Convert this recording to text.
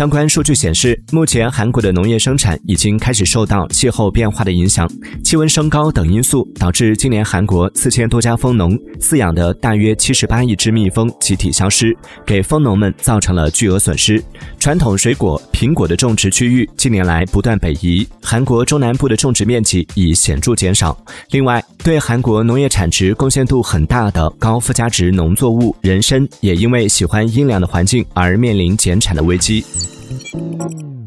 相关数据显示，目前韩国的农业生产已经开始受到气候变化的影响，气温升高等因素导致今年韩国四千多家蜂农饲养的大约七十八亿只蜜蜂集体消失，给蜂农们造成了巨额损失。传统水果苹果的种植区域近年来不断北移，韩国中南部的种植面积已显著减少。另外，对韩国农业产值贡献度很大的高附加值农作物人参，也因为喜欢阴凉的环境而面临减产的危机。Música